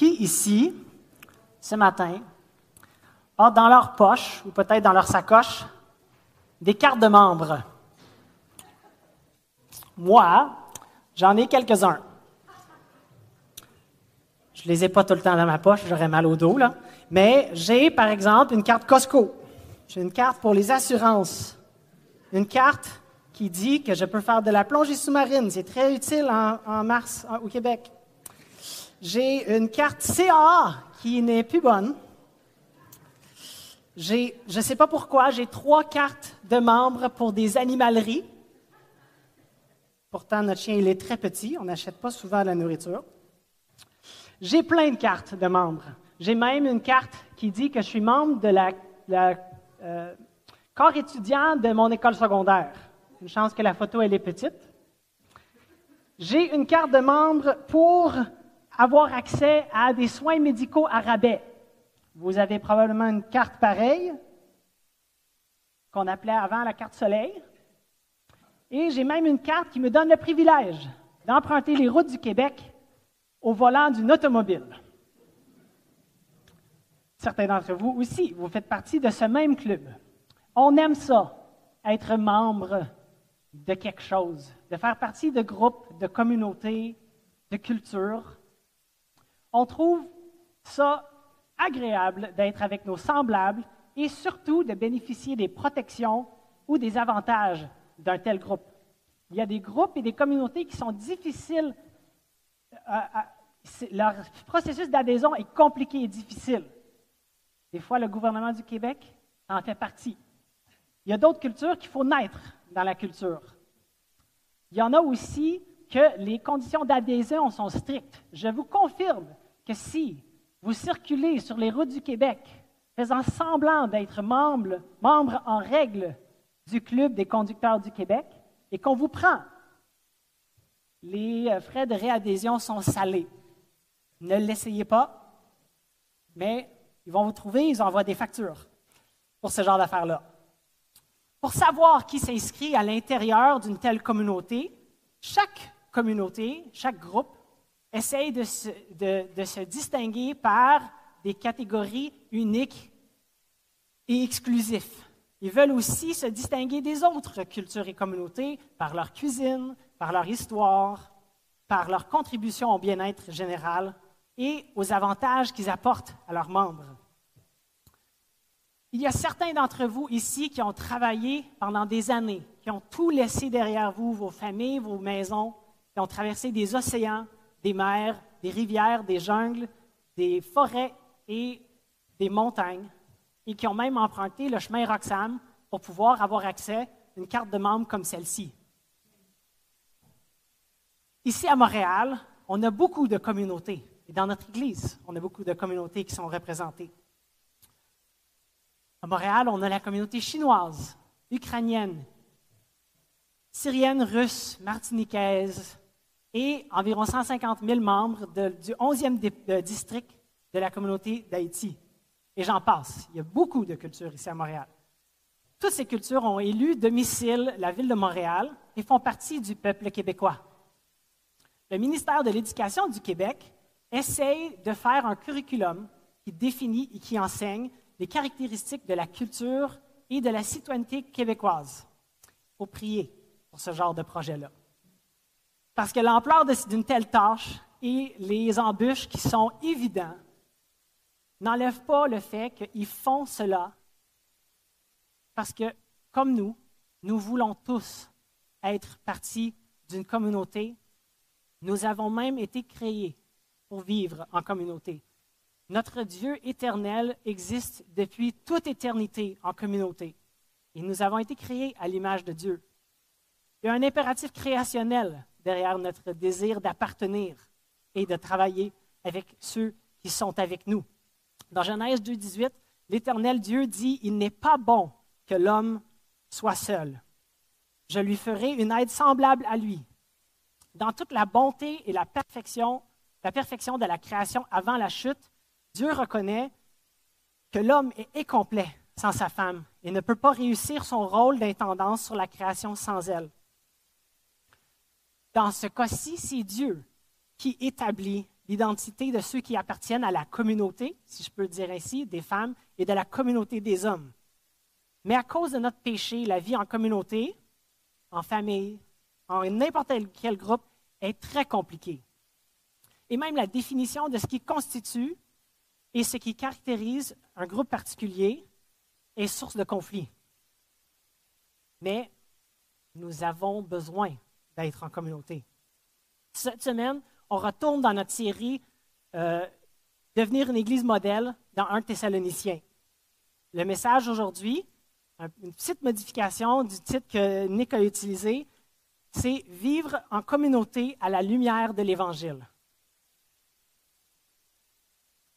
Qui ici, ce matin, a dans leur poche, ou peut-être dans leur sacoche, des cartes de membres? Moi, j'en ai quelques-uns. Je les ai pas tout le temps dans ma poche, j'aurais mal au dos, là. Mais j'ai, par exemple, une carte Costco. J'ai une carte pour les assurances. Une carte qui dit que je peux faire de la plongée sous-marine. C'est très utile en, mars au Québec. J'ai une carte CA qui n'est plus bonne. J'ai, je ne sais pas pourquoi, j'ai trois cartes de membres pour des animaleries. Pourtant, notre chien, il est très petit. On n'achète pas souvent de la nourriture. J'ai plein de cartes de membres. J'ai même une carte qui dit que je suis membre de la, euh, corps étudiant de mon école secondaire. Une chance que la photo, elle est petite. J'ai une carte de membre pour avoir accès à des soins médicaux à rabais. Vous avez probablement une carte pareille, qu'on appelait avant la carte soleil. Et j'ai même une carte qui me donne le privilège d'emprunter les routes du Québec au volant d'une automobile. Certains d'entre vous aussi, vous faites partie de ce même club. On aime ça, être membre de quelque chose, de faire partie de groupes, de communautés, de cultures. On trouve ça agréable d'être avec nos semblables et surtout de bénéficier des protections ou des avantages d'un tel groupe. Il y a des groupes et des communautés qui sont difficiles. leur processus d'adhésion est compliqué et difficile. Des fois, le gouvernement du Québec en fait partie. Il y a d'autres cultures qu'il faut naître dans la culture. Il y en a aussi que les conditions d'adhésion sont strictes. Je vous confirme que si vous circulez sur les routes du Québec faisant semblant d'être membre, membre en règle du Club des conducteurs du Québec et qu'on vous prend, les euh, frais de réadhésion sont salés. Ne l'essayez pas, mais ils vont vous trouver, ils envoient des factures pour ce genre d'affaires-là. Pour savoir qui s'inscrit à l'intérieur d'une telle communauté, chaque communauté, chaque groupe, essaye de se, de se distinguer par des catégories uniques et exclusives. Ils veulent aussi se distinguer des autres cultures et communautés par leur cuisine, par leur histoire, par leur contribution au bien-être général et aux avantages qu'ils apportent à leurs membres. Il y a certains d'entre vous ici qui ont travaillé pendant des années, qui ont tout laissé derrière vous, vos familles, vos maisons, qui ont traversé des océans, des mers, des rivières, des jungles, des forêts et des montagnes, et qui ont même emprunté le chemin Roxham pour pouvoir avoir accès à une carte de membre comme celle-ci. Ici à Montréal, on a beaucoup de communautés. Et dans notre Église, on a beaucoup de communautés qui sont représentées. À Montréal, on a la communauté chinoise, ukrainienne, syrienne, russe, martiniquaise et environ 150 000 membres du 11e district de la communauté d'Haïti. Et j'en passe. Il y a beaucoup de cultures ici à Montréal. Toutes ces cultures ont élu domicile la ville de Montréal et font partie du peuple québécois. Le ministère de l'Éducation du Québec essaye de faire un curriculum qui définit et qui enseigne les caractéristiques de la culture et de la citoyenneté québécoise. Il faut prier pour ce genre de projet-là. Parce que l'ampleur d'une telle tâche et les embûches qui sont évidents n'enlèvent pas le fait qu'ils font cela parce que, comme nous, nous voulons tous être partie d'une communauté. Nous avons même été créés pour vivre en communauté. Notre Dieu éternel existe depuis toute éternité en communauté. Et nous avons été créés à l'image de Dieu. Il y a un impératif créationnel derrière notre désir d'appartenir et de travailler avec ceux qui sont avec nous. Dans Genèse 2.18, l'Éternel Dieu dit, Il n'est pas bon que l'homme soit seul. Je lui ferai une aide semblable à lui. Dans toute la bonté et la perfection, la perfection de la création avant la chute, Dieu reconnaît que l'homme est incomplet sans sa femme et ne peut pas réussir son rôle d'intendance sur la création sans elle. Dans ce cas-ci, c'est Dieu qui établit l'identité de ceux qui appartiennent à la communauté, si je peux dire ainsi, des femmes, et de la communauté des hommes. Mais à cause de notre péché, la vie en communauté, en famille, en n'importe quel groupe, est très compliquée. Et même la définition de ce qui constitue et ce qui caractérise un groupe particulier est source de conflit. Mais nous avons besoin d'être en communauté. Cette semaine, on retourne dans notre série euh, Devenir une Église modèle dans un Thessaloniciens. Le message aujourd'hui, une petite modification du titre que Nick a utilisé, c'est Vivre en communauté à la lumière de l'Évangile.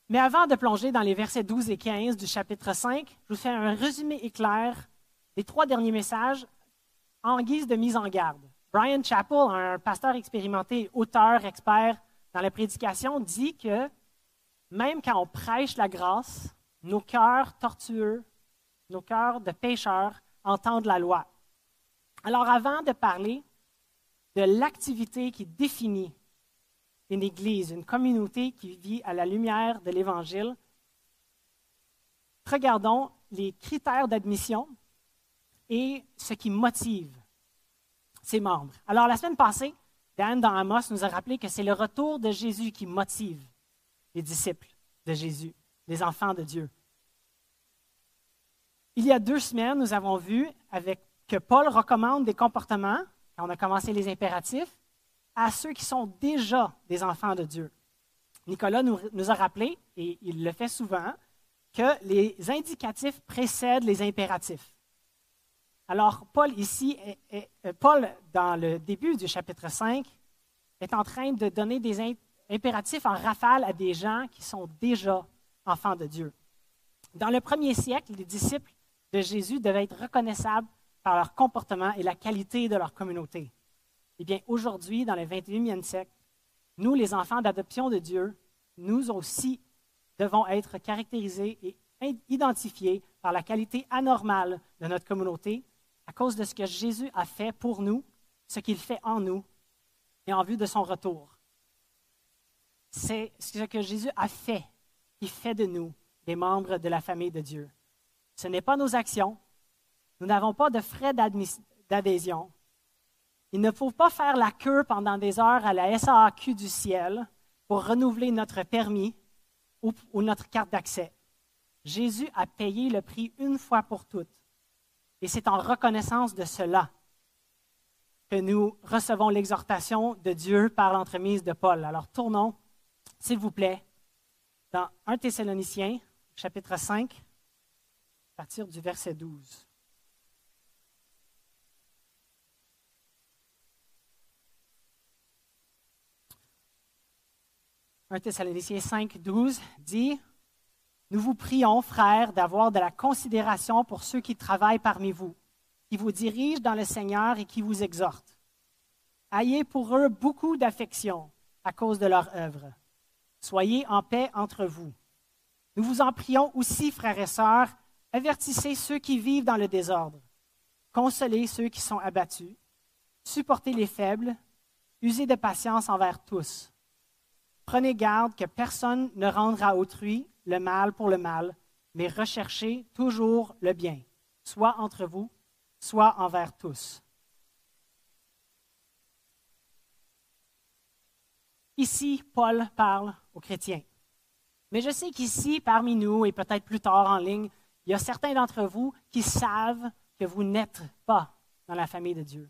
Mais avant de plonger dans les versets 12 et 15 du chapitre 5, je vous fais un résumé éclair des trois derniers messages en guise de mise en garde. Brian Chappell, un pasteur expérimenté, auteur, expert dans la prédication, dit que même quand on prêche la grâce, nos cœurs tortueux, nos cœurs de pécheurs entendent la loi. Alors avant de parler de l'activité qui définit une Église, une communauté qui vit à la lumière de l'Évangile, regardons les critères d'admission et ce qui motive ses membres. Alors, la semaine passée, Dan dans Amos nous a rappelé que c'est le retour de Jésus qui motive les disciples de Jésus, les enfants de Dieu. Il y a deux semaines, nous avons vu avec, que Paul recommande des comportements, quand on a commencé les impératifs, à ceux qui sont déjà des enfants de Dieu. Nicolas nous, nous a rappelé, et il le fait souvent, que les indicatifs précèdent les impératifs. Alors, Paul ici, euh, Paul, dans le début du chapitre 5, est en train de donner des impératifs en rafale à des gens qui sont déjà enfants de Dieu. Dans le premier siècle, les disciples de Jésus devaient être reconnaissables par leur comportement et la qualité de leur communauté. Eh bien, aujourd'hui, dans le 21e siècle, nous, les enfants d'adoption de Dieu, nous aussi devons être caractérisés et identifiés par la qualité anormale de notre communauté à cause de ce que Jésus a fait pour nous, ce qu'il fait en nous et en vue de son retour. C'est ce que Jésus a fait qui fait de nous des membres de la famille de Dieu. Ce n'est pas nos actions. Nous n'avons pas de frais d'adhésion. Il ne faut pas faire la queue pendant des heures à la SAQ du ciel pour renouveler notre permis ou notre carte d'accès. Jésus a payé le prix une fois pour toutes et c'est en reconnaissance de cela que nous recevons l'exhortation de Dieu par l'entremise de Paul. Alors tournons, s'il vous plaît, dans 1 Thessaloniciens, chapitre 5, à partir du verset 12. « 1 Thessaloniciens 5, 12 dit nous vous prions, frères, d'avoir de la considération pour ceux qui travaillent parmi vous, qui vous dirigent dans le Seigneur et qui vous exhortent. Ayez pour eux beaucoup d'affection à cause de leur œuvre. Soyez en paix entre vous. Nous vous en prions aussi, frères et sœurs, avertissez ceux qui vivent dans le désordre, consolez ceux qui sont abattus, supportez les faibles, usez de patience envers tous. Prenez garde que personne ne rendra autrui le mal pour le mal, mais recherchez toujours le bien, soit entre vous, soit envers tous. Ici, Paul parle aux chrétiens. Mais je sais qu'ici, parmi nous, et peut-être plus tard en ligne, il y a certains d'entre vous qui savent que vous n'êtes pas dans la famille de Dieu.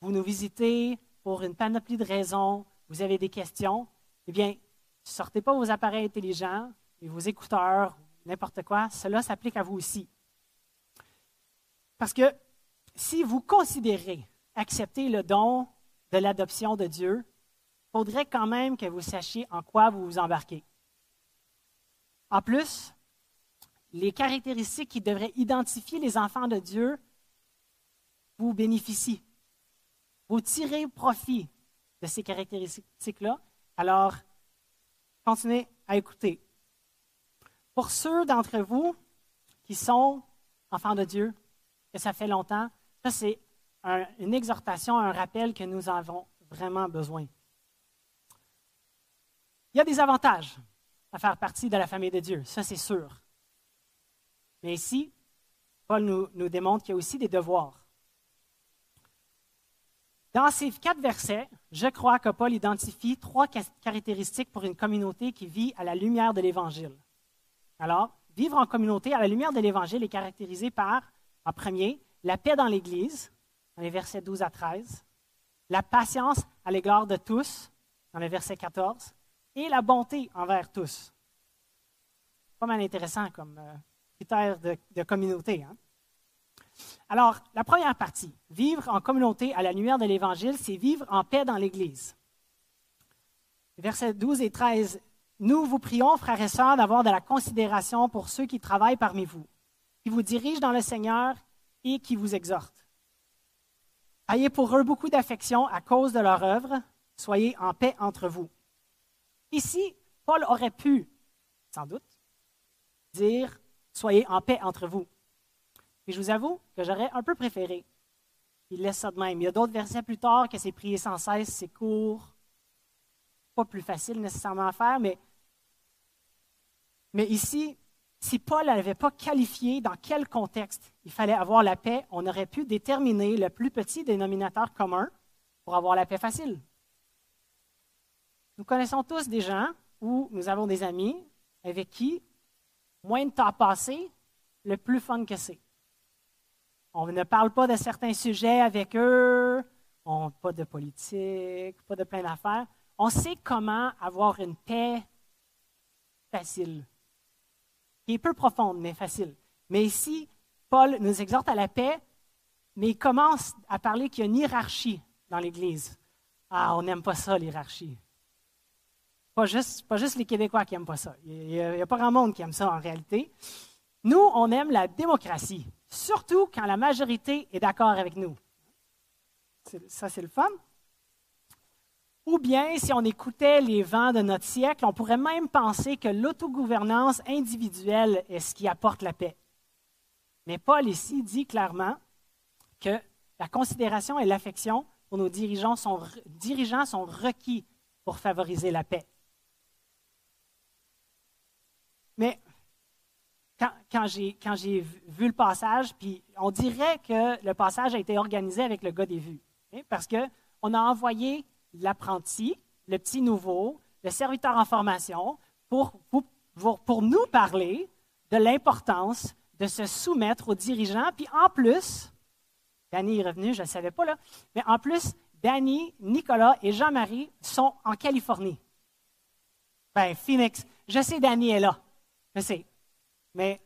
Vous nous visitez pour une panoplie de raisons, vous avez des questions. Eh bien, sortez pas vos appareils intelligents et vos écouteurs, n'importe quoi, cela s'applique à vous aussi. Parce que si vous considérez accepter le don de l'adoption de Dieu, il faudrait quand même que vous sachiez en quoi vous vous embarquez. En plus, les caractéristiques qui devraient identifier les enfants de Dieu vous bénéficient. Vous tirez profit de ces caractéristiques-là. Alors, continuez à écouter. Pour ceux d'entre vous qui sont enfants de Dieu, que ça fait longtemps, ça c'est une exhortation, un rappel que nous avons vraiment besoin. Il y a des avantages à faire partie de la famille de Dieu, ça c'est sûr. Mais ici, Paul nous, nous démontre qu'il y a aussi des devoirs. Dans ces quatre versets, je crois que Paul identifie trois caractéristiques pour une communauté qui vit à la lumière de l'Évangile. Alors, vivre en communauté à la lumière de l'Évangile est caractérisé par, en premier, la paix dans l'Église, dans les versets 12 à 13, la patience à l'égard de tous, dans les versets 14, et la bonté envers tous. Pas mal intéressant comme euh, critère de, communauté. Hein? Alors, la première partie, vivre en communauté à la lumière de l'Évangile, c'est vivre en paix dans l'Église. Versets 12 et 13. Nous vous prions, frères et sœurs, d'avoir de la considération pour ceux qui travaillent parmi vous, qui vous dirigent dans le Seigneur et qui vous exhortent. Ayez pour eux beaucoup d'affection à cause de leur œuvre. Soyez en paix entre vous. Ici, Paul aurait pu, sans doute, dire Soyez en paix entre vous. Et je vous avoue que j'aurais un peu préféré. Il laisse ça de même. Il y a d'autres versets plus tard que c'est prier sans cesse, c'est court. Pas plus facile nécessairement à faire, mais, mais ici, si Paul n'avait pas qualifié dans quel contexte il fallait avoir la paix, on aurait pu déterminer le plus petit dénominateur commun pour avoir la paix facile. Nous connaissons tous des gens où nous avons des amis avec qui, moins de temps passé, le plus fun que c'est. On ne parle pas de certains sujets avec eux, on, pas de politique, pas de plein d'affaires. On sait comment avoir une paix facile, qui est peu profonde, mais facile. Mais ici, Paul nous exhorte à la paix, mais il commence à parler qu'il y a une hiérarchie dans l'Église. Ah, on n'aime pas ça, l'hierarchie. Pas juste, les Québécois qui n'aiment pas ça. Il n'y a, pas grand monde qui aime ça en réalité. Nous, on aime la démocratie surtout quand la majorité est d'accord avec nous. Ça, c'est le fun. Ou bien, si on écoutait les vents de notre siècle, on pourrait même penser que l'autogouvernance individuelle est ce qui apporte la paix. Mais Paul ici dit clairement que la considération et l'affection pour nos dirigeants sont, dirigeants sont requis pour favoriser la paix. Mais quand, j'ai vu le passage, puis on dirait que le passage a été organisé avec le gars des vues. Hein, parce qu'on a envoyé l'apprenti, le petit nouveau, le serviteur en formation, pour, nous parler de l'importance de se soumettre aux dirigeants. Puis en plus, Danny est revenu, je ne savais pas là, mais en plus, Danny, Nicolas et Jean-Marie sont en Californie. Ben, Phoenix. Je sais, Danny est là. Je sais. Mais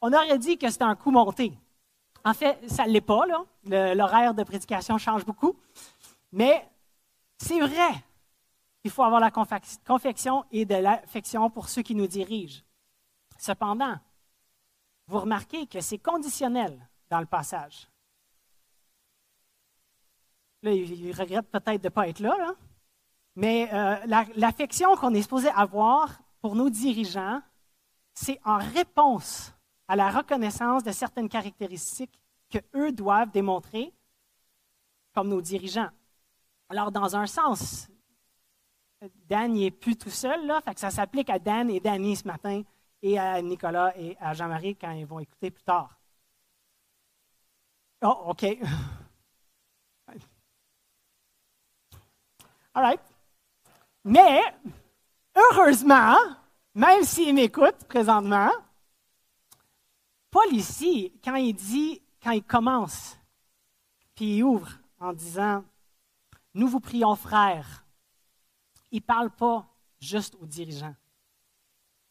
on aurait dit que c'était un coup monté. En fait, ça ne l'est pas. L'horaire de prédication change beaucoup. Mais c'est vrai qu'il faut avoir la confection et de l'affection pour ceux qui nous dirigent. Cependant, vous remarquez que c'est conditionnel dans le passage. Là, il regrette peut-être de ne pas être là, là. mais euh, l'affection qu'on est supposé avoir pour nos dirigeants, c'est en réponse à la reconnaissance de certaines caractéristiques que eux doivent démontrer comme nos dirigeants. Alors, dans un sens, Dan n'est plus tout seul, là, fait ça s'applique à Dan et Danny ce matin et à Nicolas et à Jean-Marie quand ils vont écouter plus tard. Oh, OK. All right. Mais, heureusement, même s'il m'écoute présentement, Paul ici, quand il dit, quand il commence, puis il ouvre en disant, nous vous prions frères, il ne parle pas juste aux dirigeants.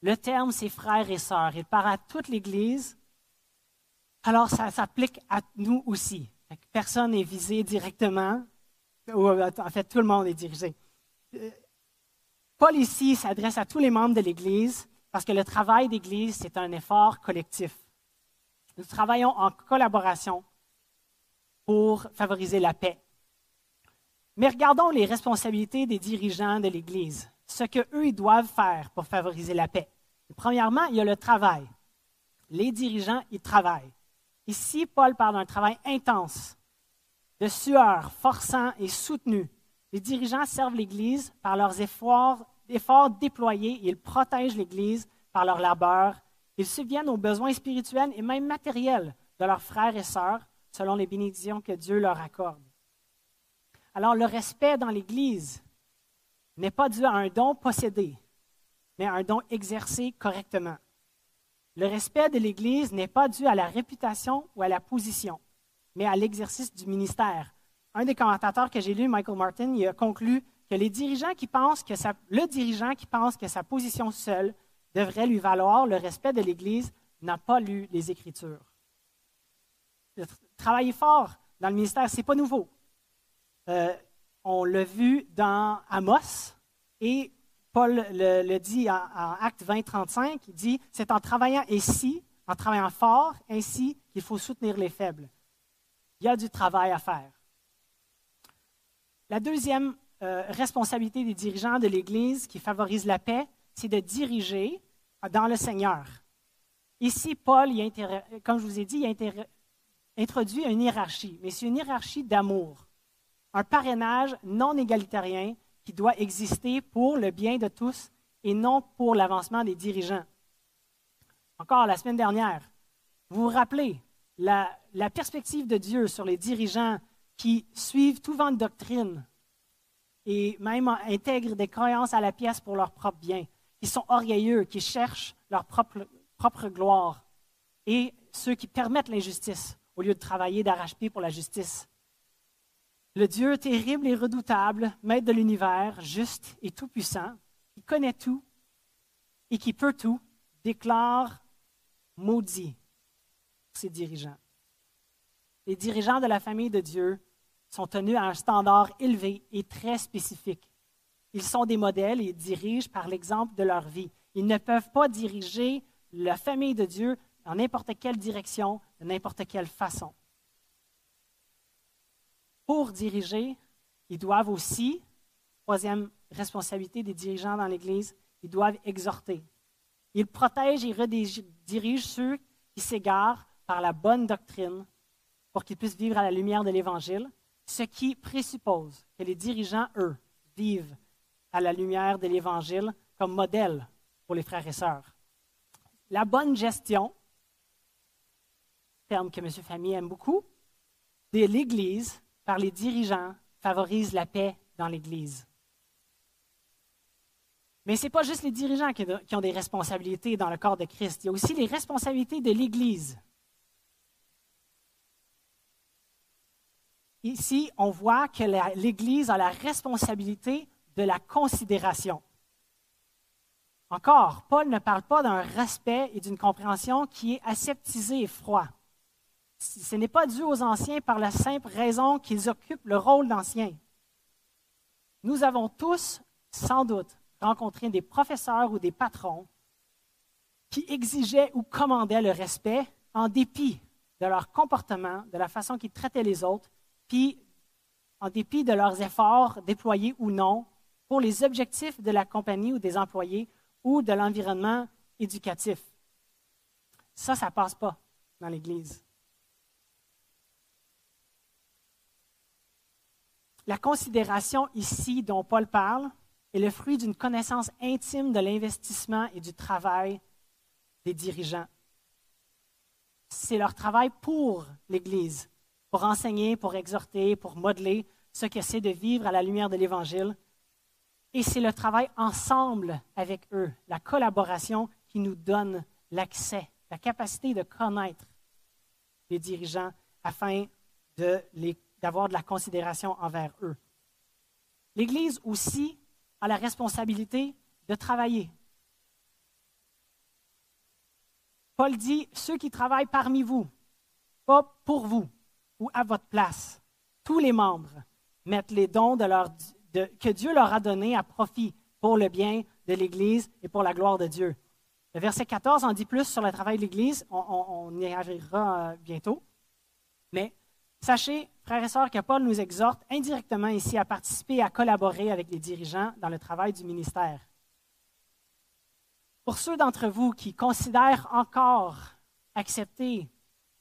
Le terme, c'est frères et sœurs. Il parle à toute l'Église. Alors, ça s'applique à nous aussi. Personne n'est visé directement. En fait, tout le monde est dirigé. Paul ici s'adresse à tous les membres de l'Église parce que le travail d'Église, c'est un effort collectif. Nous travaillons en collaboration pour favoriser la paix. Mais regardons les responsabilités des dirigeants de l'Église, ce qu'eux doivent faire pour favoriser la paix. premièrement, il y a le travail. Les dirigeants, ils travaillent. Ici, Paul parle d'un travail intense, de sueur, forçant et soutenu, les dirigeants servent l'Église par leurs efforts déployés, ils protègent l'Église par leur labeur. Ils subviennent aux besoins spirituels et même matériels de leurs frères et sœurs selon les bénédictions que Dieu leur accorde. Alors le respect dans l'Église n'est pas dû à un don possédé, mais à un don exercé correctement. Le respect de l'Église n'est pas dû à la réputation ou à la position, mais à l'exercice du ministère. Un des commentateurs que j'ai lu, Michael Martin, il a conclu que les dirigeants qui pensent que le dirigeant qui pense que sa position seule devrait lui valoir le respect de l'Église n'a pas lu les Écritures. Travailler fort dans le ministère, ce n'est pas nouveau. Euh, on l'a vu dans Amos et Paul le, dit en, Acte 20, 35, il dit, c'est en travaillant ici, en travaillant fort, ainsi qu'il faut soutenir les faibles. Il y a du travail à faire. La deuxième euh, responsabilité des dirigeants de l'Église qui favorise la paix, c'est de diriger dans le Seigneur. Ici, Paul, comme je vous ai dit, a introduit une hiérarchie, mais c'est une hiérarchie d'amour, un parrainage non égalitarien qui doit exister pour le bien de tous et non pour l'avancement des dirigeants. Encore la semaine dernière, vous vous rappelez la perspective de Dieu sur les dirigeants qui suivent tout vent de doctrine et même intègrent des croyances à la pièce pour leur propre bien, qui sont orgueilleux, qui cherchent leur propre, gloire, et ceux qui permettent l'injustice au lieu de travailler d'arrache-pied pour la justice. Le Dieu terrible et redoutable, maître de l'univers, juste et tout-puissant, qui connaît tout et qui peut tout, déclare maudit ses dirigeants. Les dirigeants de la famille de Dieu sont tenus à un standard élevé et très spécifique. Ils sont des modèles et dirigent par l'exemple de leur vie. Ils ne peuvent pas diriger la famille de Dieu dans n'importe quelle direction, de n'importe quelle façon pour diriger, ils doivent aussi, troisième responsabilité des dirigeants dans l'Église, ils doivent exhorter. Ils protègent et redirigent ceux qui s'égarent par la bonne doctrine pour qu'ils puissent vivre à la lumière de l'Évangile, ce qui présuppose que les dirigeants, eux, vivent à la lumière de l'Évangile comme modèle pour les frères et sœurs. La bonne gestion, terme que M. Famille aime beaucoup, de l'Église par les dirigeants favorise la paix dans l'Église. Mais ce n'est pas juste les dirigeants qui ont des responsabilités dans le corps de Christ, il y a aussi les responsabilités de l'Église. Ici, on voit que l'Église a la responsabilité de la considération. Encore, Paul ne parle pas d'un respect et d'une compréhension qui est aseptisée et froid ce n'est pas dû aux anciens par la simple raison qu'ils occupent le rôle d'anciens. Nous avons tous, sans doute, rencontré des professeurs ou des patrons qui exigeaient ou commandaient le respect en dépit de leur comportement, de la façon qu'ils traitaient les autres, puis en dépit de leurs efforts déployés ou non pour les objectifs de la compagnie ou des employés ou de l'environnement éducatif. Ça, ça ne passe pas dans l'Église. La considération ici dont Paul parle est le fruit d'une connaissance intime de l'investissement et du travail des dirigeants. C'est leur travail pour l'Église, pour enseigner, pour exhorter, pour modeler ce que c'est de vivre à la lumière de l'Évangile. Et c'est le travail ensemble avec eux, la collaboration qui nous donne l'accès, la capacité de connaître les dirigeants afin de d'avoir de la considération envers eux. L'Église aussi a la responsabilité de travailler. Paul dit, ceux qui travaillent parmi vous, pas pour vous ou à votre place, tous les membres mettent les dons que Dieu leur a donnés à profit pour le bien de l'Église et pour la gloire de Dieu. Le verset 14 en dit plus sur le travail de l'Église, on, on y arrivera euh, bientôt. Mais Sachez, frères et sœurs, que Paul nous exhorte indirectement ici à participer et à collaborer avec les dirigeants dans le travail du ministère. Pour ceux d'entre vous qui considèrent encore accepter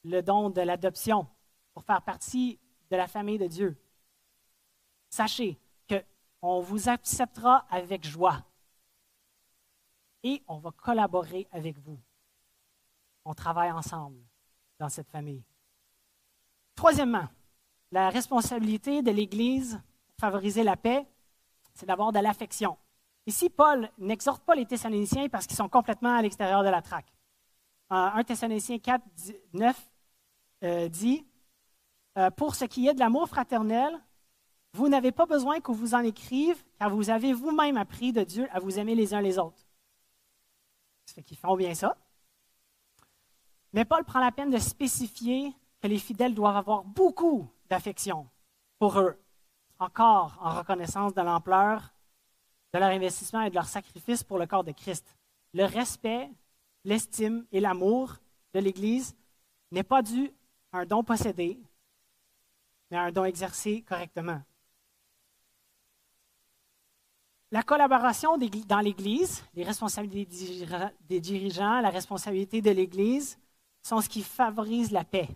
le don de l'adoption pour faire partie de la famille de Dieu, sachez qu'on vous acceptera avec joie et on va collaborer avec vous. On travaille ensemble dans cette famille. Troisièmement, la responsabilité de l'Église pour favoriser la paix, c'est d'avoir de l'affection. Ici, Paul n'exhorte pas les Thessaloniciens parce qu'ils sont complètement à l'extérieur de la traque. 1 Thessaloniciens 4, 9 euh, dit euh, Pour ce qui est de l'amour fraternel, vous n'avez pas besoin qu'on vous en écrive, car vous avez vous-même appris de Dieu à vous aimer les uns les autres. Ça fait qu'ils font bien ça. Mais Paul prend la peine de spécifier que les fidèles doivent avoir beaucoup d'affection pour eux, encore en reconnaissance de l'ampleur de leur investissement et de leur sacrifice pour le corps de Christ. Le respect, l'estime et l'amour de l'Église n'est pas dû à un don possédé, mais un don exercé correctement. La collaboration dans l'Église, les responsabilités des dirigeants, la responsabilité de l'Église sont ce qui favorise la paix.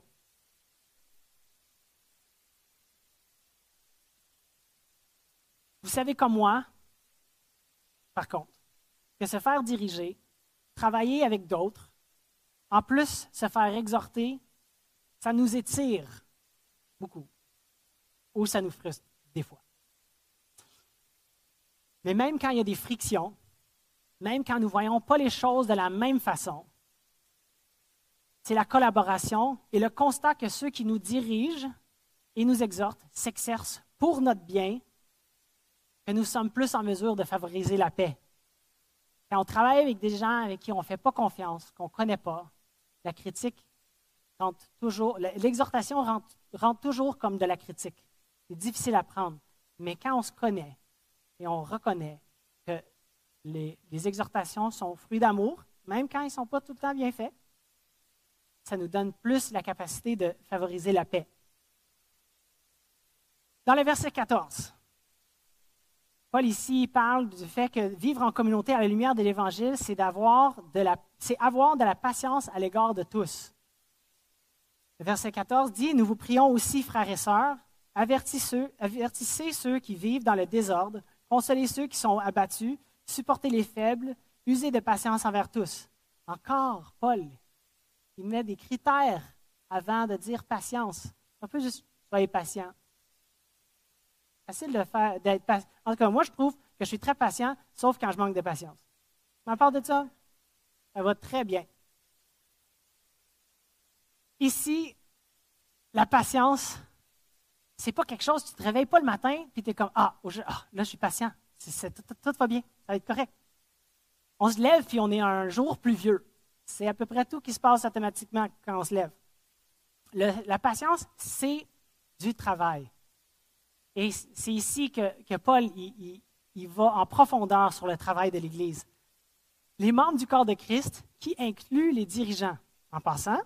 Vous savez comme moi, par contre, que se faire diriger, travailler avec d'autres, en plus se faire exhorter, ça nous étire beaucoup, ou ça nous frustre des fois. Mais même quand il y a des frictions, même quand nous ne voyons pas les choses de la même façon, c'est la collaboration et le constat que ceux qui nous dirigent et nous exhortent s'exercent pour notre bien, que nous sommes plus en mesure de favoriser la paix. Quand on travaille avec des gens avec qui on ne fait pas confiance, qu'on ne connaît pas, la critique rentre toujours, l'exhortation rentre, rentre toujours comme de la critique. C'est difficile à prendre. Mais quand on se connaît, et on reconnaît que les, exhortations sont fruits d'amour, même quand ils ne sont pas tout le temps bien faits. Ça nous donne plus la capacité de favoriser la paix. Dans le verset 14, Paul ici parle du fait que vivre en communauté à la lumière de l'Évangile, c'est de la, c'est avoir de la patience à l'égard de tous. Le verset 14 dit, Nous vous prions aussi, frères et sœurs, avertissez ceux qui vivent dans le désordre, Consolez ceux qui sont abattus, supportez les faibles, usez de patience envers tous. Encore, Paul, il met des critères avant de dire patience. On peut juste soyez patient. Facile de faire, d'être patient. En tout cas, moi, je trouve que je suis très patient, sauf quand je manque de patience. À part de ça, ça va très bien. Ici, la patience, c'est pas quelque chose, tu te réveilles pas le matin, puis tu es comme ah, ah, là, je suis patient. tout, va bien, ça va être correct. On se lève, puis on est un jour pluvieux. C'est à peu près tout qui se passe automatiquement quand on se lève. la patience, c'est du travail. Et c'est ici que, Paul il, il, va en profondeur sur le travail de l'Église. Les membres du corps de Christ, qui incluent les dirigeants, en passant,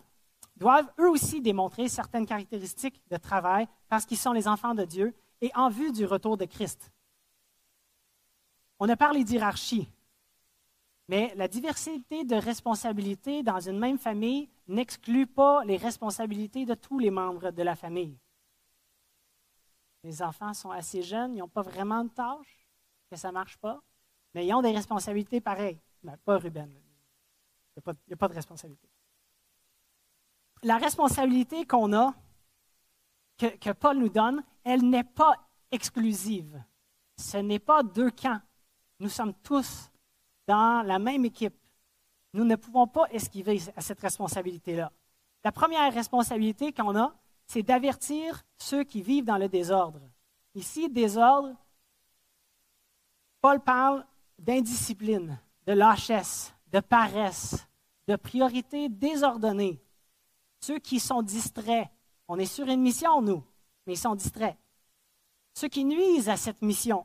doivent eux aussi démontrer certaines caractéristiques de travail parce qu'ils sont les enfants de Dieu et en vue du retour de Christ. On a parlé d'hierarchie, mais la diversité de responsabilités dans une même famille n'exclut pas les responsabilités de tous les membres de la famille. Les enfants sont assez jeunes, ils n'ont pas vraiment de tâches, que ça ne marche pas, mais ils ont des responsabilités pareilles. Mais pas Ruben. Il n'y a, pas de responsabilité la responsabilité qu'on a, que, Paul nous donne, elle n'est pas exclusive. Ce n'est pas deux camps. Nous sommes tous dans la même équipe. Nous ne pouvons pas esquiver à cette responsabilité-là. La première responsabilité qu'on a, c'est d'avertir ceux qui vivent dans le désordre. Ici, désordre, Paul parle d'indiscipline, de lâchesse, de paresse, de priorité désordonnée. Ceux qui sont distraits, on est sur une mission, nous, mais ils sont distraits. Ceux qui nuisent à cette mission,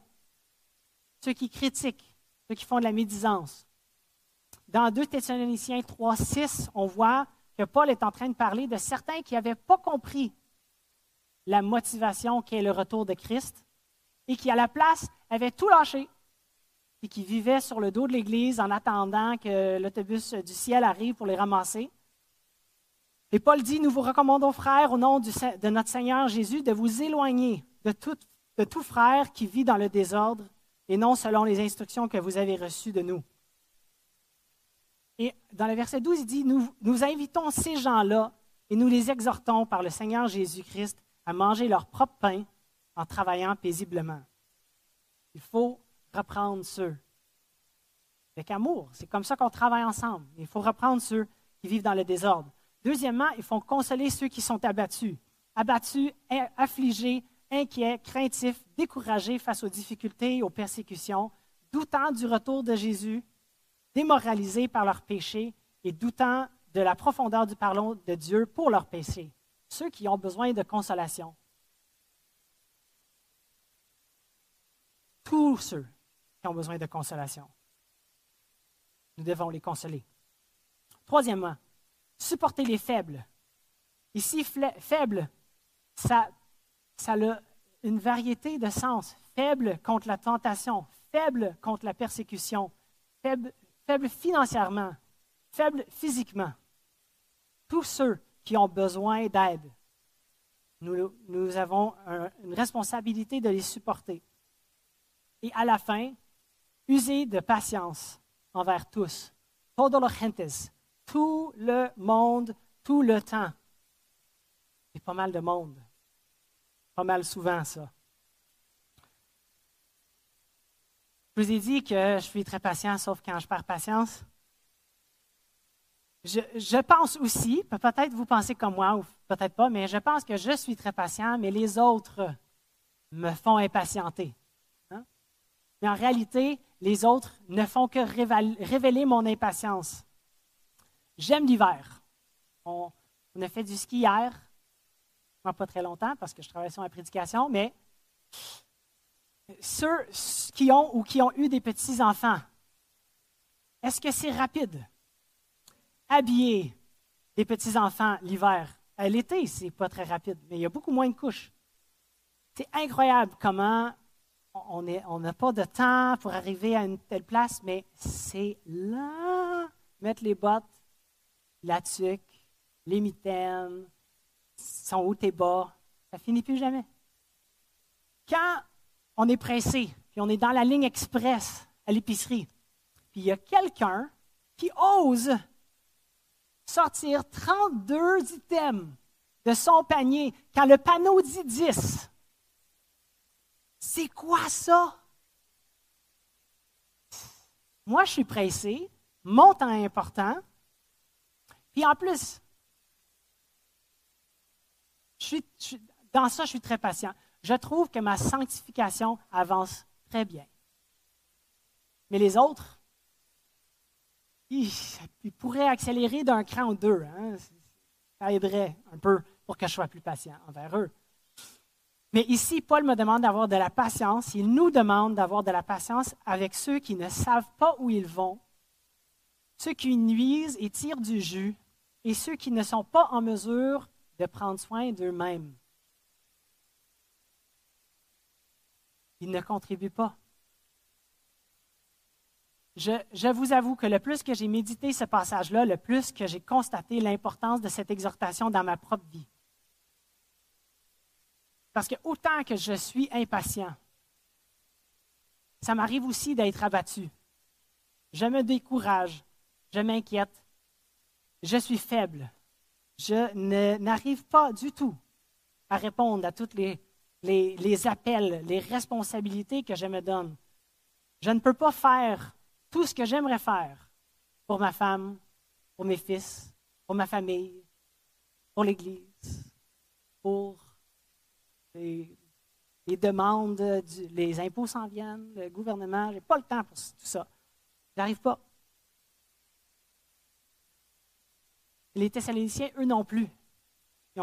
ceux qui critiquent, ceux qui font de la médisance. Dans 2 Thessaloniciens 3, 6, on voit que Paul est en train de parler de certains qui n'avaient pas compris la motivation qu'est le retour de Christ et qui, à la place, avaient tout lâché et qui vivaient sur le dos de l'Église en attendant que l'autobus du ciel arrive pour les ramasser. Et Paul dit, nous vous recommandons, frères, au nom de notre Seigneur Jésus, de vous éloigner de tout, frère qui vit dans le désordre et non selon les instructions que vous avez reçues de nous. Et dans le verset 12, il dit, nous, nous invitons ces gens-là et nous les exhortons par le Seigneur Jésus-Christ à manger leur propre pain en travaillant paisiblement. Il faut reprendre ceux avec amour. C'est comme ça qu'on travaille ensemble. Il faut reprendre ceux qui vivent dans le désordre. Deuxièmement, il faut consoler ceux qui sont abattus. Abattus, affligés, inquiets, craintifs, découragés face aux difficultés et aux persécutions, doutant du retour de Jésus, démoralisés par leurs péchés et doutant de la profondeur du pardon de Dieu pour leurs péchés. Ceux qui ont besoin de consolation. Tous ceux qui ont besoin de consolation. Nous devons les consoler. Troisièmement, supporter les faibles. Ici, faible, ça, ça a une variété de sens. Faible contre la tentation, faible contre la persécution, faible, financièrement, faible physiquement. Tous ceux qui ont besoin d'aide, nous, nous, avons une responsabilité de les supporter. Et à la fin, user de patience envers tous. Todos los gentes, tout le monde, tout le temps. C'est pas mal de monde. Pas mal souvent, ça. Je vous ai dit que je suis très patient, sauf quand je perds patience. Je, je pense aussi, peut-être vous pensez comme moi, ou peut-être pas, mais je pense que je suis très patient, mais les autres me font impatienter. Hein? Mais en réalité, les autres ne font que révéler mon impatience. J'aime l'hiver. On, a fait du ski hier, pas très longtemps parce que je travaille sur ma prédication, mais ceux qui ont ou qui ont eu des petits-enfants, est-ce que c'est rapide? Habiller des petits-enfants l'hiver. À l'été, c'est pas très rapide, mais il y a beaucoup moins de couches. C'est incroyable comment on n'a pas de temps pour arriver à une telle place, mais c'est là. Mettre les bottes, la tuque, les mitaines, son haut et bas, ça finit plus jamais. Quand on est pressé, puis on est dans la ligne express à l'épicerie, puis il y a quelqu'un qui ose sortir 32 items de son panier quand le panneau dit 10. C'est quoi ça? Moi, je suis pressé, mon temps est important, puis en plus, dans ça, je suis très patient. Je trouve que ma sanctification avance très bien. Mais les autres, ils, pourraient accélérer d'un cran ou deux. Hein. Ça aiderait un peu pour que je sois plus patient envers eux. Mais ici, Paul me demande d'avoir de la patience. Il nous demande d'avoir de la patience avec ceux qui ne savent pas où ils vont, ceux qui nuisent et tirent du jus, et ceux qui ne sont pas en mesure de prendre soin d'eux-mêmes. Ils ne contribuent pas. Je, je, vous avoue que le plus que j'ai médité ce passage-là, le plus que j'ai constaté l'importance de cette exhortation dans ma propre vie. Parce que autant que je suis impatient, ça m'arrive aussi d'être abattu. Je me décourage, je m'inquiète, je suis faible. Je n'arrive pas du tout à répondre à tous les, appels, les responsabilités que je me donne. Je ne peux pas faire tout ce que j'aimerais faire pour ma femme, pour mes fils, pour ma famille, pour l'Église, pour les, demandes, les impôts s'en viennent, le gouvernement, je n'ai pas le temps pour tout ça. J'arrive pas. Les Thessaloniciens, eux non plus. Ils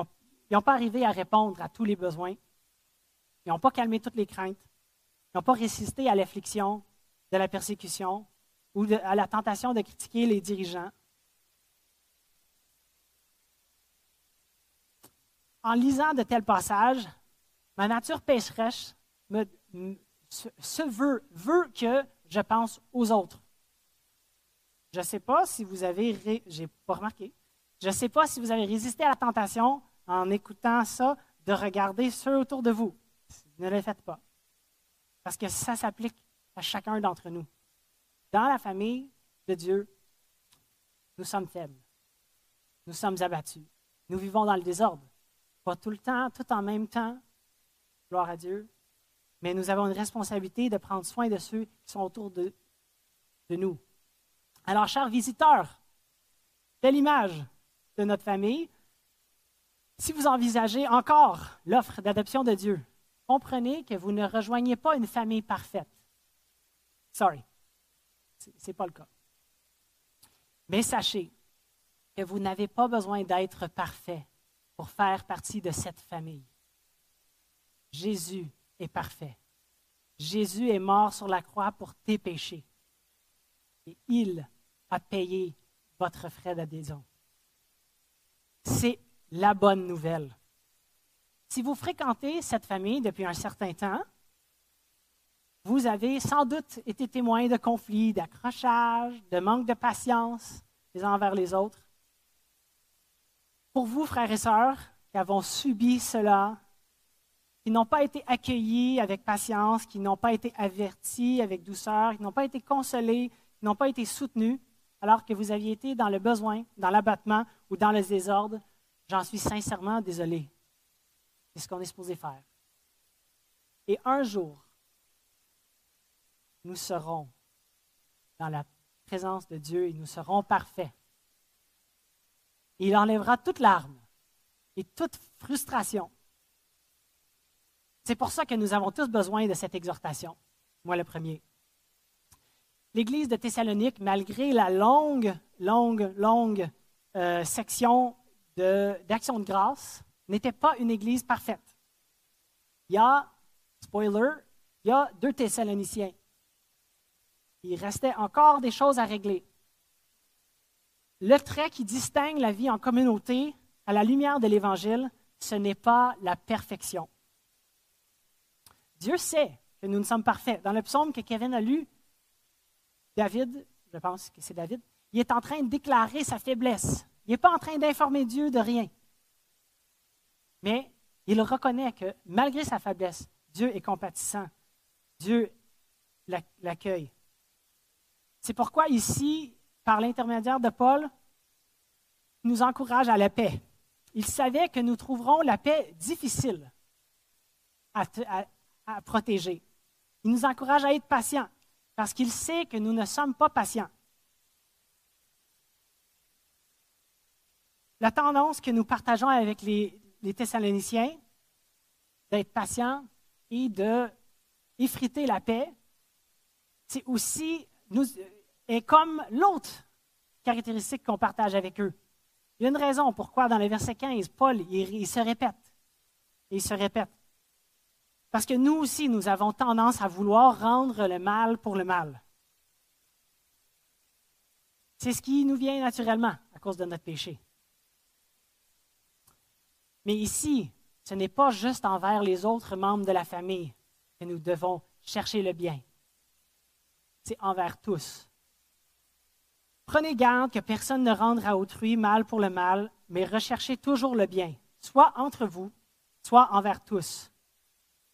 n'ont pas arrivé à répondre à tous les besoins. Ils n'ont pas calmé toutes les craintes. Ils n'ont pas résisté à l'affliction, de la persécution ou à la tentation de critiquer les dirigeants. En lisant de tels passages, Ma nature pécheresse veut, veut que je pense aux autres. Je ne sais pas si vous avez, j'ai pas remarqué, je ne sais pas si vous avez résisté à la tentation en écoutant ça de regarder ceux autour de vous. Ne le faites pas. Parce que ça s'applique à chacun d'entre nous. Dans la famille de Dieu, nous sommes faibles. Nous sommes abattus. Nous vivons dans le désordre. Pas tout le temps, tout en même temps. Gloire à Dieu. Mais nous avons une responsabilité de prendre soin de ceux qui sont autour de, nous. Alors, chers visiteurs, belle image de notre famille. Si vous envisagez encore l'offre d'adoption de Dieu, comprenez que vous ne rejoignez pas une famille parfaite. Sorry, ce n'est pas le cas. Mais sachez que vous n'avez pas besoin d'être parfait pour faire partie de cette famille. Jésus est parfait. Jésus est mort sur la croix pour tes péchés. Et il a payé votre frais d'adhésion. C'est la bonne nouvelle. Si vous fréquentez cette famille depuis un certain temps, vous avez sans doute été témoin de conflits, d'accrochages, de manque de patience les uns envers les autres. Pour vous, frères et sœurs, qui avons subi cela, qui n'ont pas été accueillis avec patience, qui n'ont pas été avertis avec douceur, qui n'ont pas été consolés, qui n'ont pas été soutenus, alors que vous aviez été dans le besoin, dans l'abattement ou dans le désordre, j'en suis sincèrement désolé. C'est ce qu'on est supposé faire. Et un jour, nous serons dans la présence de Dieu et nous serons parfaits. Il enlèvera toute larme et toute frustration. C'est pour ça que nous avons tous besoin de cette exhortation. Moi le premier. L'Église de Thessalonique, malgré la longue, longue, longue euh, section d'action de, grâce, n'était pas une Église parfaite. Il y a, spoiler, il y a deux Thessaloniciens. Il restait encore des choses à régler. Le trait qui distingue la vie en communauté à la lumière de l'Évangile, ce n'est pas la perfection. Dieu sait que nous ne sommes parfaits. Dans le psaume que Kevin a lu, David, je pense que c'est David, il est en train de déclarer sa faiblesse. Il n'est pas en train d'informer Dieu de rien. Mais il reconnaît que malgré sa faiblesse, Dieu est compatissant. Dieu l'accueille. C'est pourquoi ici, par l'intermédiaire de Paul, il nous encourage à la paix. Il savait que nous trouverons la paix difficile à, protéger. Il nous encourage à être patients parce qu'il sait que nous ne sommes pas patients. La tendance que nous partageons avec les, Thessaloniciens d'être patient et de effriter la paix, c'est aussi nous, est comme l'autre caractéristique qu'on partage avec eux. Il y a une raison pourquoi dans le verset 15, Paul il, se répète. Il se répète. Parce que nous aussi, nous avons tendance à vouloir rendre le mal pour le mal. C'est ce qui nous vient naturellement à cause de notre péché. Mais ici, ce n'est pas juste envers les autres membres de la famille que nous devons chercher le bien. C'est envers tous. Prenez garde que personne ne rende à autrui mal pour le mal, mais recherchez toujours le bien, soit entre vous, soit envers tous.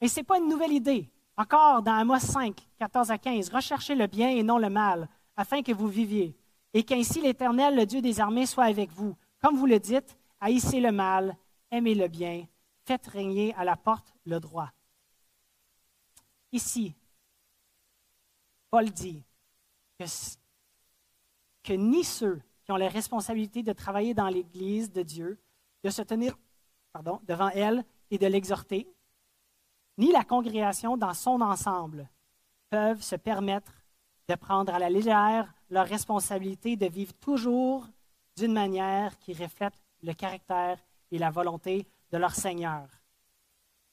Et ce n'est pas une nouvelle idée. Encore dans Amos 5, 14 à 15, recherchez le bien et non le mal, afin que vous viviez, et qu'ainsi l'Éternel, le Dieu des armées, soit avec vous. Comme vous le dites, haïssez le mal aimez le bien, faites régner à la porte le droit. Ici, Paul dit que, que ni ceux qui ont la responsabilité de travailler dans l'Église de Dieu, de se tenir pardon, devant elle et de l'exhorter, ni la congrégation dans son ensemble peuvent se permettre de prendre à la légère leur responsabilité de vivre toujours d'une manière qui reflète le caractère et la volonté de leur Seigneur.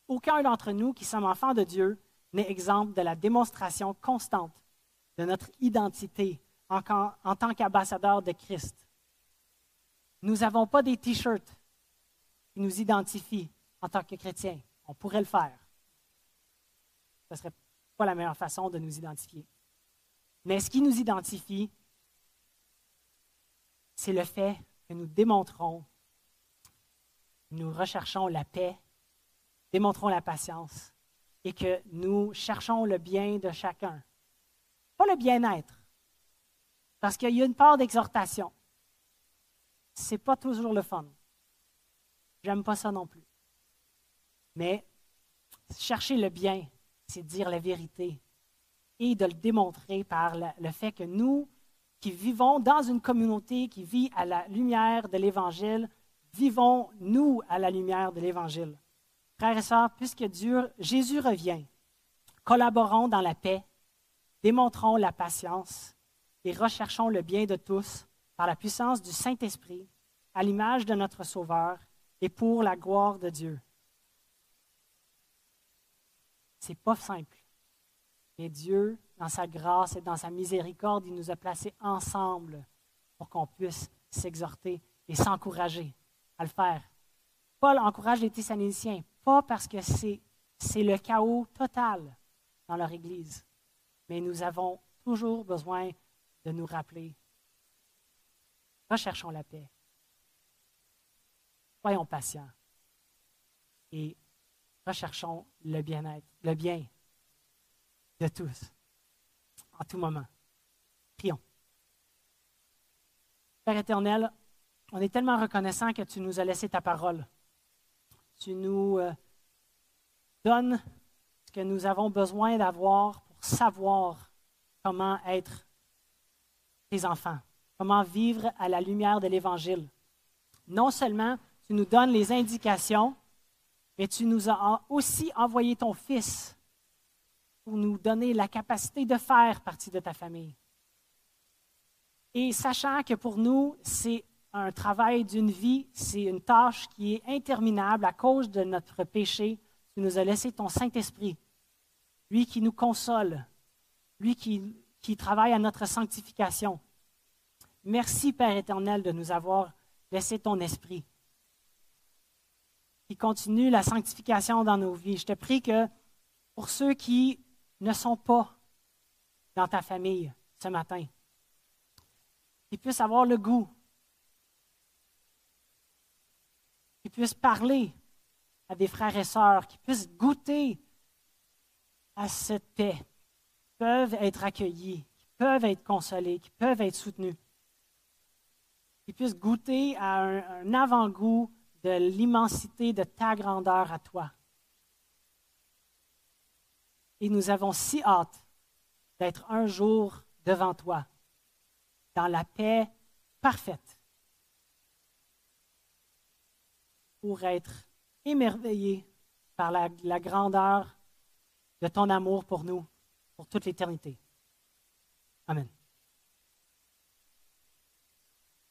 Aucun d'entre nous qui sommes enfants de Dieu n'est exempt de la démonstration constante de notre identité en, en tant qu'ambassadeur de Christ. Nous n'avons pas des t-shirts qui nous identifient en tant que chrétiens. On pourrait le faire. Ce ne serait pas la meilleure façon de nous identifier. Mais ce qui nous identifie, c'est le fait que nous démontrons nous recherchons la paix, démontrons la patience et que nous cherchons le bien de chacun. Pas le bien-être, parce qu'il y a une part d'exhortation, c'est pas toujours le fun. J'aime pas ça non plus. Mais chercher le bien, c'est dire la vérité et de le démontrer par le fait que nous, qui vivons dans une communauté qui vit à la lumière de l'Évangile, vivons, nous, à la lumière de l'Évangile. Frères et sœurs, puisque Jésus revient, collaborons dans la paix, démontrons la patience et recherchons le bien de tous par la puissance du Saint-Esprit, à l'image de notre Sauveur et pour la gloire de Dieu. C'est pas simple, mais Dieu, dans sa grâce et dans sa miséricorde, il nous a placés ensemble pour qu'on puisse s'exhorter et s'encourager à le faire. Paul encourage les Thessaloniciens, pas parce que c'est, c'est le chaos total dans leur Église, mais nous avons toujours besoin de nous rappeler. Recherchons la paix. Soyons patients et recherchons le bien-être, le bien de tous, en tout moment. Prions. Père éternel, on est tellement reconnaissant que tu nous as laissé ta parole. Tu nous euh, donnes ce que nous avons besoin d'avoir pour savoir comment être tes enfants, comment vivre à la lumière de l'Évangile. Non seulement tu nous donnes les indications, mais tu nous as aussi envoyé ton Fils pour nous donner la capacité de faire partie de ta famille. Et sachant que pour nous, c'est un travail d'une vie, c'est une tâche qui est interminable à cause de notre péché. Tu nous as laissé ton Saint-Esprit, lui qui nous console, lui qui, qui travaille à notre sanctification. Merci, Père éternel, de nous avoir laissé ton esprit qui continue la sanctification dans nos vies. Je te prie que pour ceux qui ne sont pas dans ta famille ce matin, ils puissent avoir le goût qui puissent parler à des frères et sœurs, qui puissent goûter à cette paix, qui peuvent être accueillis, qui peuvent être consolés, qui peuvent être soutenus, qui puissent goûter à un, avant-goût de l'immensité de ta grandeur à toi. Et nous avons si hâte d'être un jour devant toi, dans la paix parfaite pour être émerveillé par la grandeur de ton amour pour nous, pour toute l'éternité. Amen.